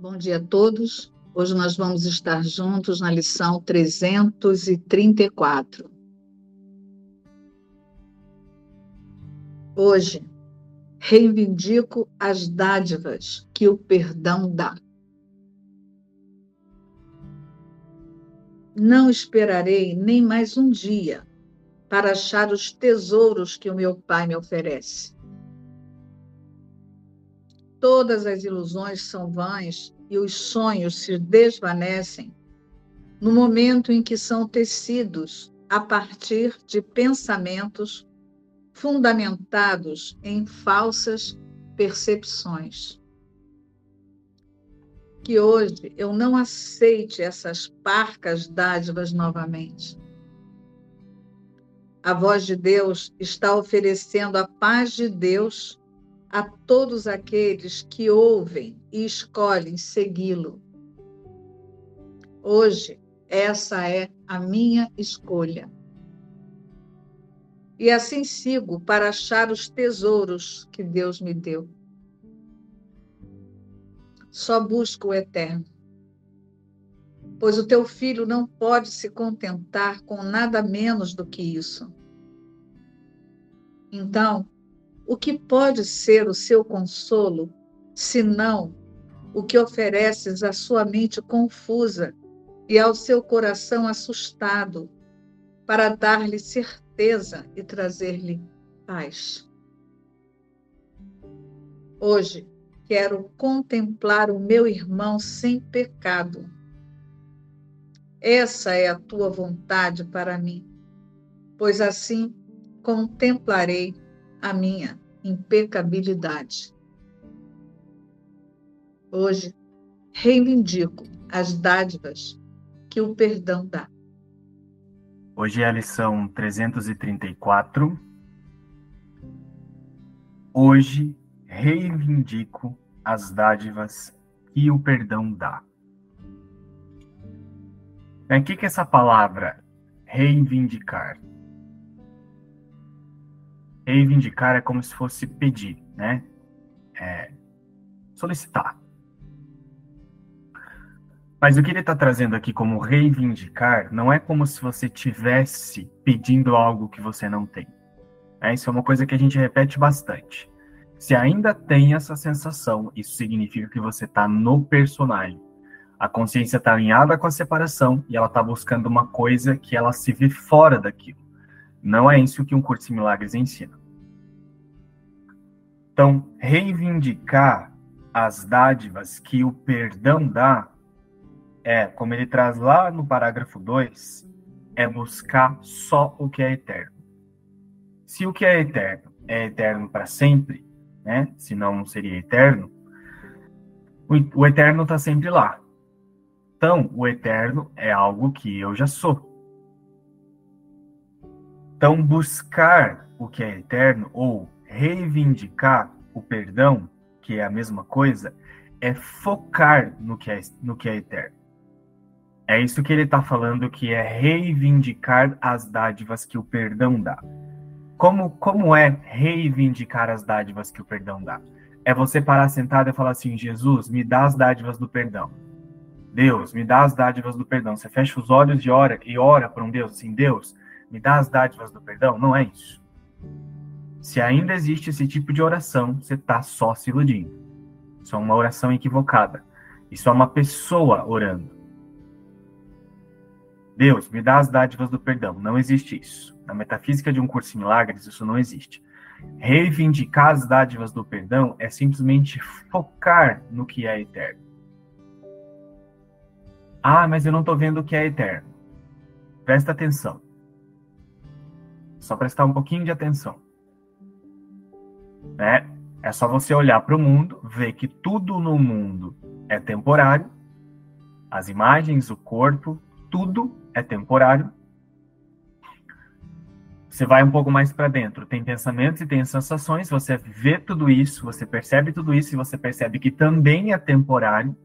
Bom dia a todos. Hoje nós vamos estar juntos na lição 334. Hoje, reivindico as dádivas que o perdão dá. Não esperarei nem mais um dia para achar os tesouros que o meu Pai me oferece. Todas as ilusões são vãs e os sonhos se desvanecem no momento em que são tecidos a partir de pensamentos fundamentados em falsas percepções. Que hoje eu não aceite essas parcas dádivas novamente. A voz de Deus está oferecendo a paz de Deus a todos aqueles que ouvem e escolhem segui-lo. Hoje, essa é a minha escolha. E assim sigo para achar os tesouros que Deus me deu. Só busco o eterno. Pois o teu filho não pode se contentar com nada menos do que isso. Então, o que pode ser o seu consolo, senão o que ofereces à sua mente confusa e ao seu coração assustado, para dar-lhe certeza e trazer-lhe paz? Hoje quero contemplar o meu irmão sem pecado. Essa é a tua vontade para mim, pois assim contemplarei a minha impecabilidade. Hoje, reivindico as dádivas que o perdão dá. Hoje é a lição 334. Hoje, reivindico as dádivas que o perdão dá. O que, que é essa palavra reivindicar? Reivindicar é como se fosse pedir, né? É, solicitar. Mas o que ele está trazendo aqui como reivindicar não é como se você tivesse pedindo algo que você não tem. É, isso é uma coisa que a gente repete bastante. Se ainda tem essa sensação, isso significa que você está no personagem. A consciência está alinhada com a separação e ela está buscando uma coisa que ela se vê fora daquilo. Não é isso que um curso de milagres ensina. Então, reivindicar as dádivas que o perdão dá é, como ele traz lá no parágrafo 2, é buscar só o que é eterno. Se o que é eterno é eterno para sempre, né? Senão não seria eterno. O, o eterno está sempre lá. Então, o eterno é algo que eu já sou. Então, buscar o que é eterno ou reivindicar o perdão, que é a mesma coisa, é focar no que é, no que é eterno. É isso que ele está falando, que é reivindicar as dádivas que o perdão dá. Como, como é reivindicar as dádivas que o perdão dá? É você parar sentado e falar assim: Jesus, me dá as dádivas do perdão. Deus, me dá as dádivas do perdão. Você fecha os olhos e ora, e ora para um Deus assim: Deus, me dá as dádivas do perdão. Não é isso. Se ainda existe esse tipo de oração, você está só se iludindo. Isso é uma oração equivocada. Isso é uma pessoa orando. Deus, me dá as dádivas do perdão. Não existe isso. Na metafísica de um curso em milagres, isso não existe. Reivindicar as dádivas do perdão é simplesmente focar no que é eterno. Ah, mas eu não estou vendo o que é eterno. Presta atenção. Só prestar um pouquinho de atenção né? É só você olhar para o mundo, ver que tudo no mundo é temporário, as imagens, o corpo, tudo é temporário. Você vai um pouco mais para dentro, tem pensamentos e tem sensações, você vê tudo isso, você percebe tudo isso e você percebe que também é temporário.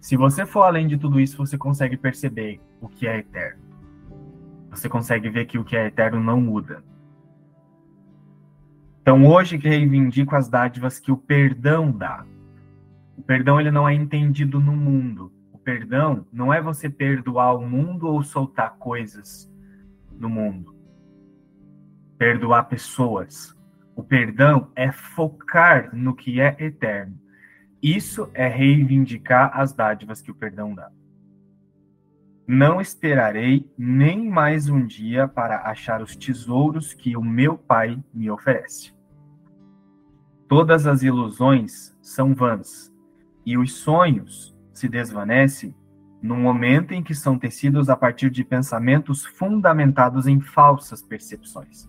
Se você for além de tudo isso, você consegue perceber o que é eterno. Você consegue ver que o que é eterno não muda. Então, hoje que reivindico as dádivas que o perdão dá. O perdão ele não é entendido no mundo. O perdão não é você perdoar o mundo ou soltar coisas no mundo. Perdoar pessoas. O perdão é focar no que é eterno. Isso é reivindicar as dádivas que o perdão dá. Não esperarei nem mais um dia para achar os tesouros que o meu Pai me oferece. Todas as ilusões são vãs, e os sonhos se desvanecem no momento em que são tecidos a partir de pensamentos fundamentados em falsas percepções.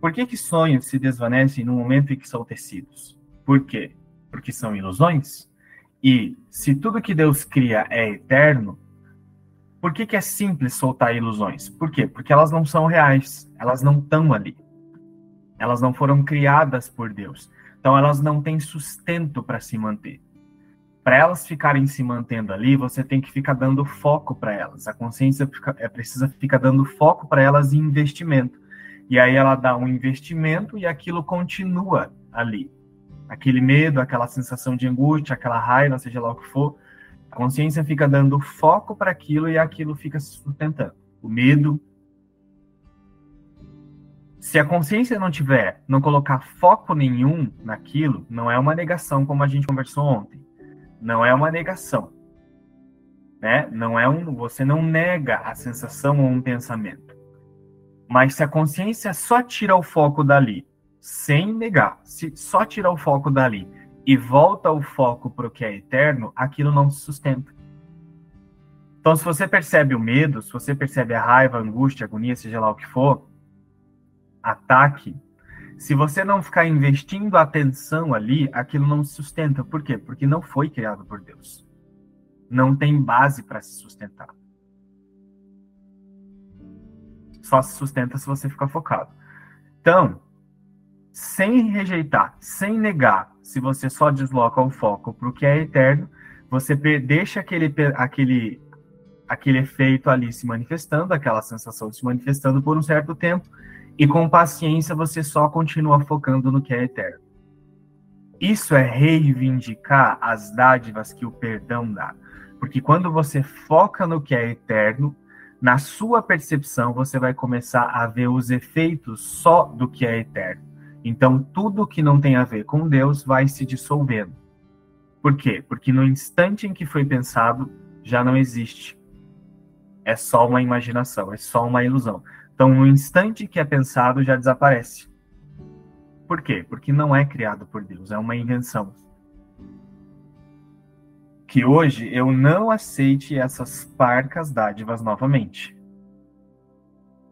Por que, que sonhos se desvanecem no momento em que são tecidos? Por quê? Porque são ilusões? E se tudo que Deus cria é eterno, por que, que é simples soltar ilusões? Por quê? Porque elas não são reais, elas não estão ali. Elas não foram criadas por Deus. Então elas não têm sustento para se manter. Para elas ficarem se mantendo ali, você tem que ficar dando foco para elas. A consciência fica, é, precisa ficar dando foco para elas em investimento. E aí ela dá um investimento e aquilo continua ali. Aquele medo, aquela sensação de angústia, aquela raiva, seja lá o que for, a consciência fica dando foco para aquilo e aquilo fica se sustentando. O medo. Se a consciência não tiver, não colocar foco nenhum naquilo, não é uma negação como a gente conversou ontem. Não é uma negação. Né? Não é um, você não nega a sensação ou um pensamento. Mas se a consciência só tira o foco dali, sem negar, se só tira o foco dali e volta o foco para o que é eterno, aquilo não se sustenta. Então, se você percebe o medo, se você percebe a raiva, a angústia, a agonia, seja lá o que for, ataque. Se você não ficar investindo atenção ali, aquilo não se sustenta. Por quê? Porque não foi criado por Deus. Não tem base para se sustentar só se sustenta se você ficar focado. Então, sem rejeitar, sem negar, se você só desloca o foco para o que é eterno, você deixa aquele, aquele, aquele efeito ali se manifestando, aquela sensação se manifestando por um certo tempo, e com paciência você só continua focando no que é eterno. Isso é reivindicar as dádivas que o perdão dá. Porque quando você foca no que é eterno, na sua percepção, você vai começar a ver os efeitos só do que é eterno. Então, tudo que não tem a ver com Deus vai se dissolvendo. Por quê? Porque no instante em que foi pensado, já não existe. É só uma imaginação, é só uma ilusão. Então, no instante que é pensado, já desaparece. Por quê? Porque não é criado por Deus, é uma invenção que hoje eu não aceite essas parcas dádivas novamente.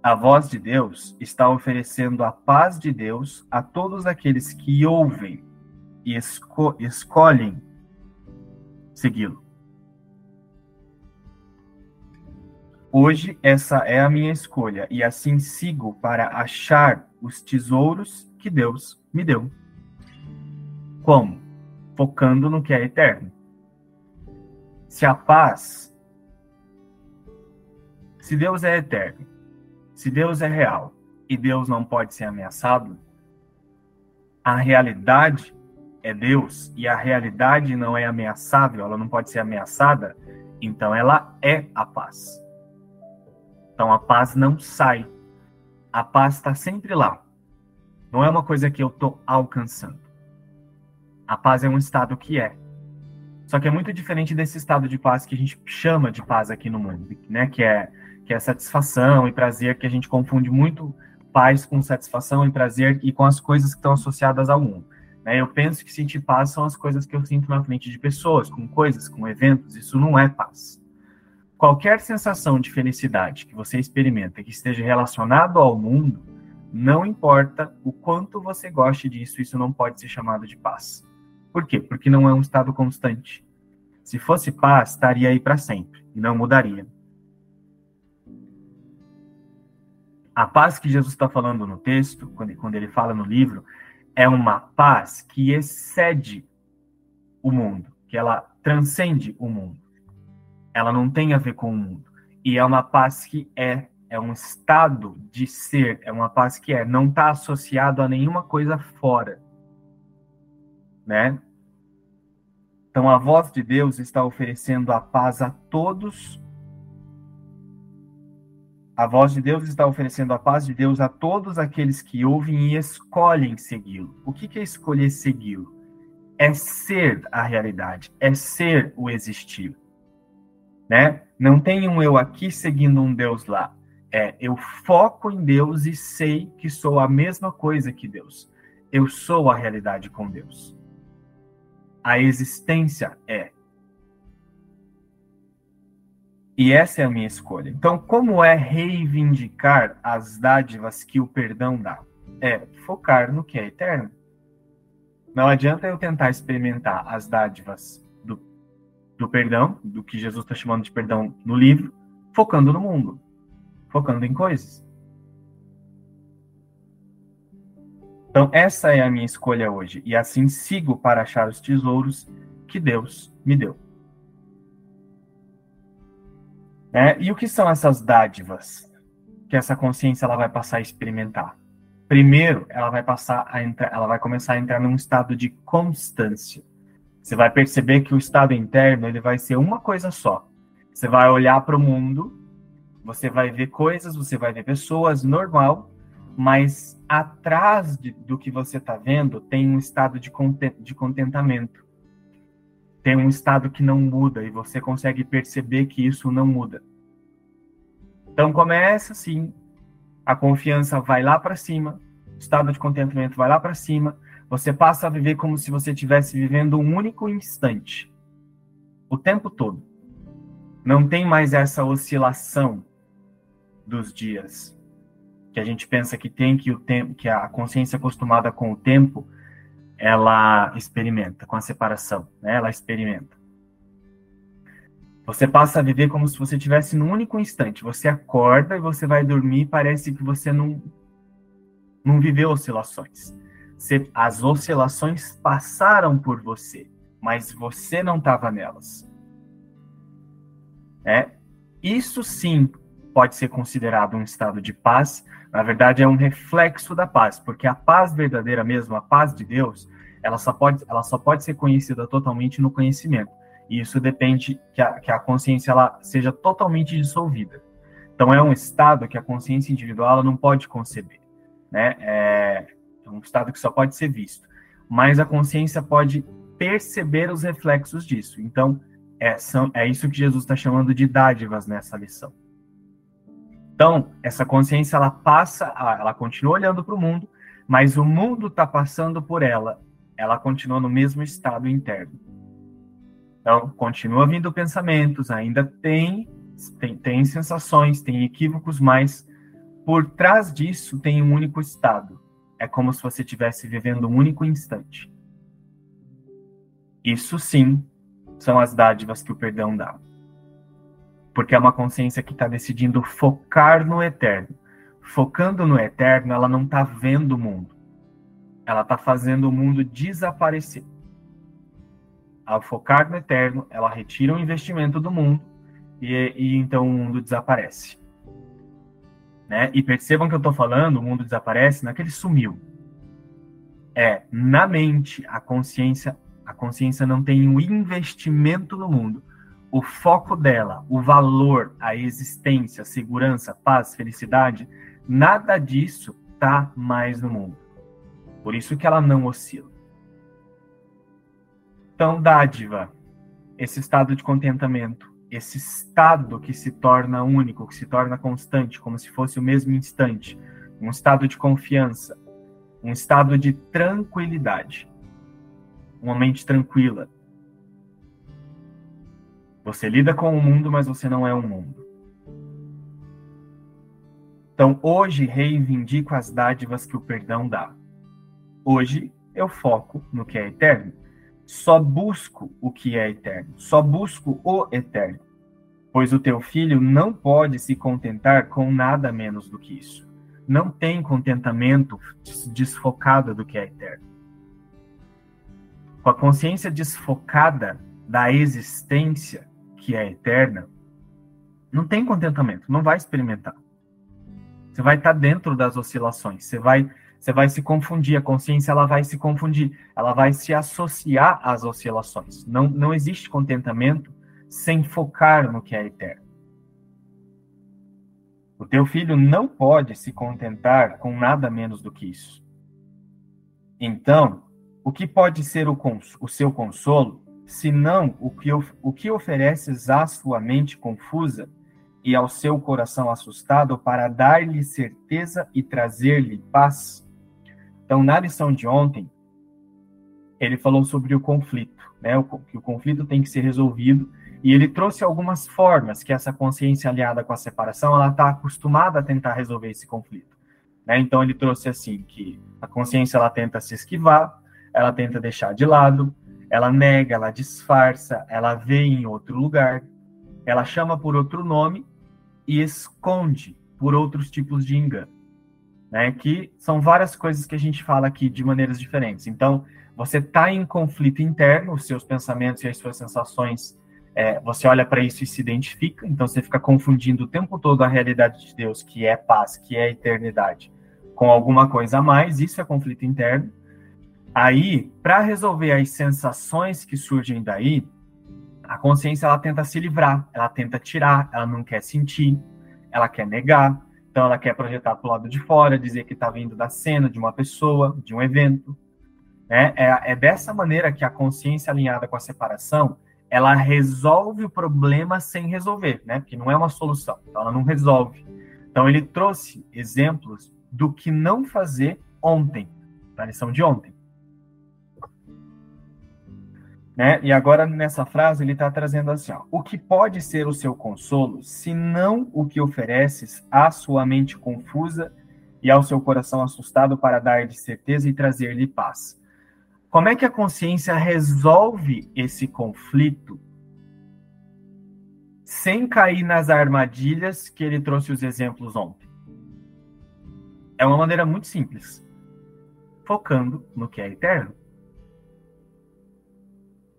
A voz de Deus está oferecendo a paz de Deus a todos aqueles que ouvem e esco escolhem segui-lo. Hoje essa é a minha escolha e assim sigo para achar os tesouros que Deus me deu. Como? Focando no que é eterno se a paz, se Deus é eterno, se Deus é real e Deus não pode ser ameaçado, a realidade é Deus e a realidade não é ameaçável, ela não pode ser ameaçada, então ela é a paz. Então a paz não sai. A paz está sempre lá. Não é uma coisa que eu estou alcançando. A paz é um estado que é. Só que é muito diferente desse estado de paz que a gente chama de paz aqui no mundo, né? Que é, que é satisfação e prazer, que a gente confunde muito paz com satisfação e prazer e com as coisas que estão associadas ao mundo. Né? Eu penso que sentir paz são as coisas que eu sinto na frente de pessoas, com coisas, com eventos. Isso não é paz. Qualquer sensação de felicidade que você experimenta que esteja relacionado ao mundo, não importa o quanto você goste disso, isso não pode ser chamado de paz. Por quê? Porque não é um estado constante. Se fosse paz, estaria aí para sempre e não mudaria. A paz que Jesus está falando no texto, quando, quando ele fala no livro, é uma paz que excede o mundo, que ela transcende o mundo. Ela não tem a ver com o mundo. E é uma paz que é, é um estado de ser, é uma paz que é, não está associado a nenhuma coisa fora né? Então a voz de Deus está oferecendo a paz a todos. A voz de Deus está oferecendo a paz de Deus a todos aqueles que ouvem e escolhem segui-lo. O que é escolher segui-lo? É ser a realidade, é ser o existir. Né? Não tem um eu aqui seguindo um Deus lá. É, eu foco em Deus e sei que sou a mesma coisa que Deus. Eu sou a realidade com Deus. A existência é. E essa é a minha escolha. Então, como é reivindicar as dádivas que o perdão dá? É focar no que é eterno. Não adianta eu tentar experimentar as dádivas do, perdão, do que Jesus está chamando de perdão no livro, focando no mundo, focando em coisas. Então, essa é a minha escolha hoje, e assim sigo para achar os tesouros que Deus me deu. É, e o que são essas dádivas que essa consciência ela vai passar a experimentar? Primeiro, ela vai passar a entrar, ela vai começar a entrar num estado de constância. Você vai perceber que o estado interno ele vai ser uma coisa só. Você vai olhar para o mundo, você vai ver coisas, você vai ver pessoas normal, mas atrás de, do que você está vendo tem um estado de, de contentamento. Tem um estado que não muda e você consegue perceber que isso não muda. Então começa assim, a confiança vai lá para cima, o estado de contentamento vai lá para cima, você passa a viver como se você estivesse vivendo um único instante, o tempo todo. Não tem mais essa oscilação dos dias que a gente pensa que tem que o tempo, que a consciência acostumada com o tempo, ela experimenta com a separação, né? Ela experimenta. Você passa a viver como se você tivesse num único instante. Você acorda e você vai dormir, parece que você não não viveu oscilações. As oscilações passaram por você, mas você não estava nelas. É, isso sim pode ser considerado um estado de paz, na verdade é um reflexo da paz, porque a paz verdadeira mesmo, a paz de Deus, ela só pode, ela só pode ser conhecida totalmente no conhecimento. E isso depende que a, que a consciência ela seja totalmente dissolvida. Então é um estado que a consciência individual não pode conceber, né? É, é um estado que só pode ser visto, mas a consciência pode perceber os reflexos disso. Então é, são, é isso que Jesus está chamando de dádivas nessa lição. Então, essa consciência ela passa, ela continua olhando para o mundo, mas o mundo está passando por ela. Ela continua no mesmo estado interno. Então, continua vindo pensamentos, ainda tem, tem, tem sensações, tem equívocos, mas por trás disso tem um único estado. É como se você estivesse vivendo um único instante. Isso sim são as dádivas que o perdão dá porque é uma consciência que está decidindo focar no eterno. Focando no eterno, ela não está vendo o mundo. Ela está fazendo o mundo desaparecer. Ao focar no eterno, ela retira o investimento do mundo e, e então o mundo desaparece. Né? E percebam que eu estou falando, o mundo desaparece, naquele sumiu. É, na mente, a consciência, a consciência não tem o um investimento no mundo o foco dela, o valor, a existência, a segurança, paz, felicidade, nada disso tá mais no mundo. Por isso que ela não oscila. Então, dádiva, esse estado de contentamento, esse estado que se torna único, que se torna constante, como se fosse o mesmo instante, um estado de confiança, um estado de tranquilidade, uma mente tranquila, você lida com o mundo, mas você não é o mundo. Então, hoje reivindico as dádivas que o perdão dá. Hoje eu foco no que é eterno. Só busco o que é eterno. Só busco o eterno. Pois o teu filho não pode se contentar com nada menos do que isso. Não tem contentamento desfocado do que é eterno. Com a consciência desfocada da existência, que é eterna, não tem contentamento, não vai experimentar. Você vai estar dentro das oscilações, você vai, você vai se confundir, a consciência ela vai se confundir, ela vai se associar às oscilações. Não, não existe contentamento sem focar no que é eterno. O teu filho não pode se contentar com nada menos do que isso. Então, o que pode ser o, o seu consolo, senão o que, o que ofereces à sua mente confusa e ao seu coração assustado para dar-lhe certeza e trazer-lhe paz? Então, na lição de ontem, ele falou sobre o conflito, né? O, que o conflito tem que ser resolvido e ele trouxe algumas formas que essa consciência aliada com a separação ela está acostumada a tentar resolver esse conflito. Né? Então ele trouxe assim que a consciência ela tenta se esquivar, ela tenta deixar de lado, ela nega, ela disfarça, ela vê em outro lugar, ela chama por outro nome e esconde por outros tipos de engano. Né? Que são várias coisas que a gente fala aqui de maneiras diferentes. Então, você está em conflito interno, os seus pensamentos e as suas sensações é, você olha para isso e se identifica, então você fica confundindo o tempo todo a realidade de Deus, que é paz, que é eternidade, com alguma coisa a mais, isso é conflito interno. Aí, para resolver as sensações que surgem daí, a consciência ela tenta se livrar, ela tenta tirar, ela não quer sentir, ela quer negar, então ela quer projetar para o lado de fora, dizer que está vindo da cena de uma pessoa, de um evento. Né? É, é dessa maneira que a consciência alinhada com a separação ela resolve o problema sem resolver, né? Porque não é uma solução, então ela não resolve. Então ele trouxe exemplos do que não fazer ontem, na lição de ontem. Né? E agora nessa frase ele está trazendo assim: ó, o que pode ser o seu consolo, se não o que ofereces à sua mente confusa e ao seu coração assustado para dar-lhe certeza e trazer-lhe paz? Como é que a consciência resolve esse conflito sem cair nas armadilhas que ele trouxe os exemplos ontem? É uma maneira muito simples, focando no que é eterno.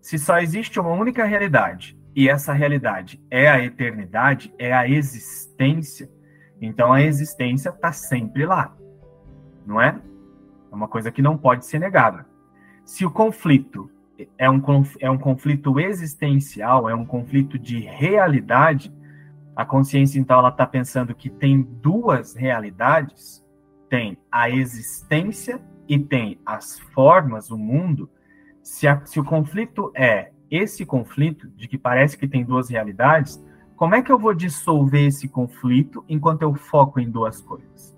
Se só existe uma única realidade e essa realidade é a eternidade, é a existência, então a existência está sempre lá, não é? É uma coisa que não pode ser negada. Se o conflito é um, é um conflito existencial, é um conflito de realidade, a consciência, então, ela está pensando que tem duas realidades: tem a existência e tem as formas, o mundo. Se, a, se o conflito é esse conflito, de que parece que tem duas realidades, como é que eu vou dissolver esse conflito enquanto eu foco em duas coisas?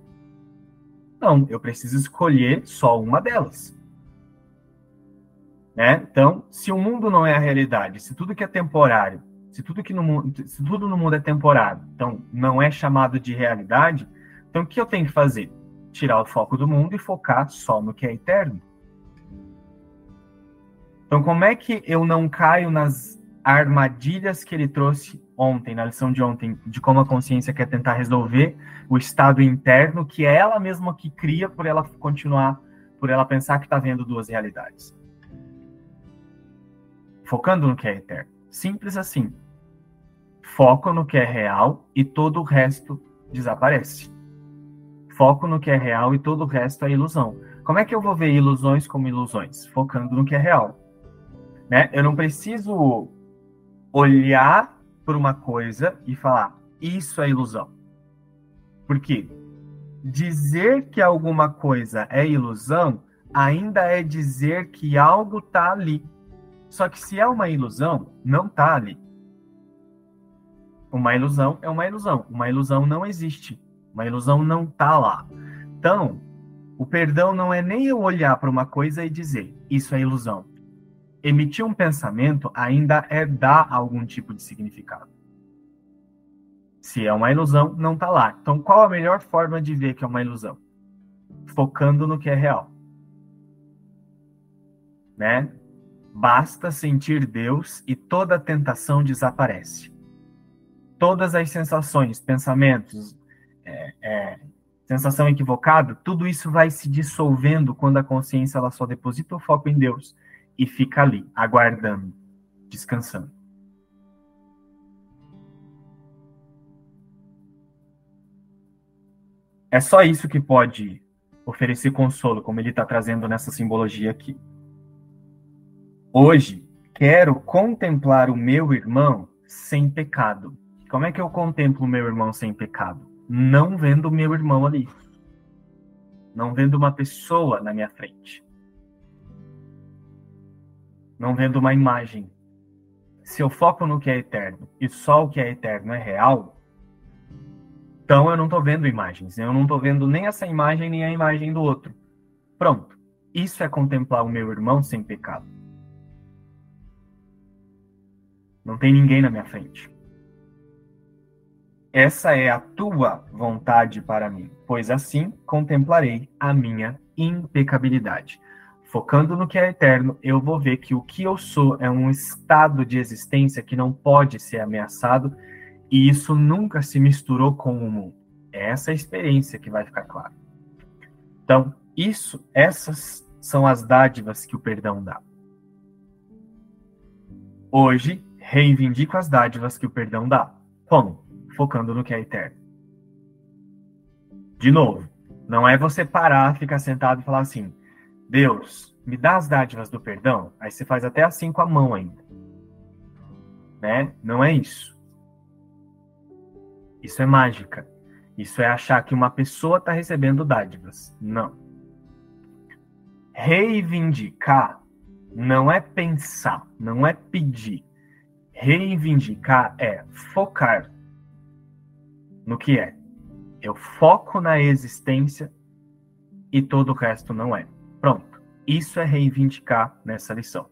Não, eu preciso escolher só uma delas. Né? Então, se o mundo não é a realidade, se tudo que é temporário, se tudo que no se tudo no mundo é temporário, então não é chamado de realidade, então o que eu tenho que fazer? Tirar o foco do mundo e focar só no que é eterno. Então, como é que eu não caio nas armadilhas que ele trouxe ontem, na lição de ontem, de como a consciência quer tentar resolver o estado interno que é ela mesma que cria por ela continuar, por ela pensar que está vendo duas realidades focando no que é eterno. Simples assim. Foco no que é real e todo o resto desaparece. Foco no que é real e todo o resto é ilusão. Como é que eu vou ver ilusões como ilusões? Focando no que é real. Né? Eu não preciso olhar para uma coisa e falar, isso é ilusão. Por quê? Dizer que alguma coisa é ilusão ainda é dizer que algo está ali. Só que se é uma ilusão, não está ali. Uma ilusão é uma ilusão. Uma ilusão não existe. Uma ilusão não está lá. Então, o perdão não é nem eu olhar para uma coisa e dizer isso é ilusão. Emitir um pensamento ainda é dar algum tipo de significado. Se é uma ilusão, não está lá. Então, qual a melhor forma de ver que é uma ilusão? Focando no que é real. Né? Basta sentir Deus e toda tentação desaparece. Todas as sensações, pensamentos, é, é, sensação equivocada, tudo isso vai se dissolvendo quando a consciência ela só deposita o foco em Deus e fica ali, aguardando, descansando. É só isso que pode oferecer consolo, como ele está trazendo nessa simbologia aqui. Hoje, quero contemplar o meu irmão sem pecado. Como é que eu contemplo o meu irmão sem pecado? Não vendo o meu irmão ali. Não vendo uma pessoa na minha frente. Não vendo uma imagem. Se eu foco no que é eterno e só o que é eterno é real, então eu não estou vendo imagens. Eu não estou vendo nem essa imagem nem a imagem do outro. Pronto. Isso é contemplar o meu irmão sem pecado. Não tem ninguém na minha frente. Essa é a tua vontade para mim, pois assim contemplarei a minha impecabilidade. Focando no que é eterno, eu vou ver que o que eu sou é um estado de existência que não pode ser ameaçado, e isso nunca se misturou com o mundo. É essa experiência que vai ficar clara. Então, isso, essas são as dádivas que o perdão dá. Hoje, reivindico as dádivas que o perdão dá. Como? Focando no que é eterno. De novo, não é você parar, ficar sentado e falar assim: Deus, me dá as dádivas do perdão. Aí você faz até assim com a mão ainda. Né? Não é isso. Isso é mágica. Isso é achar que uma pessoa está recebendo dádivas. Não. Reivindicar não é pensar, não é pedir Reivindicar é focar no que é. Eu foco na existência e todo o resto não é. Pronto. Isso é reivindicar nessa lição.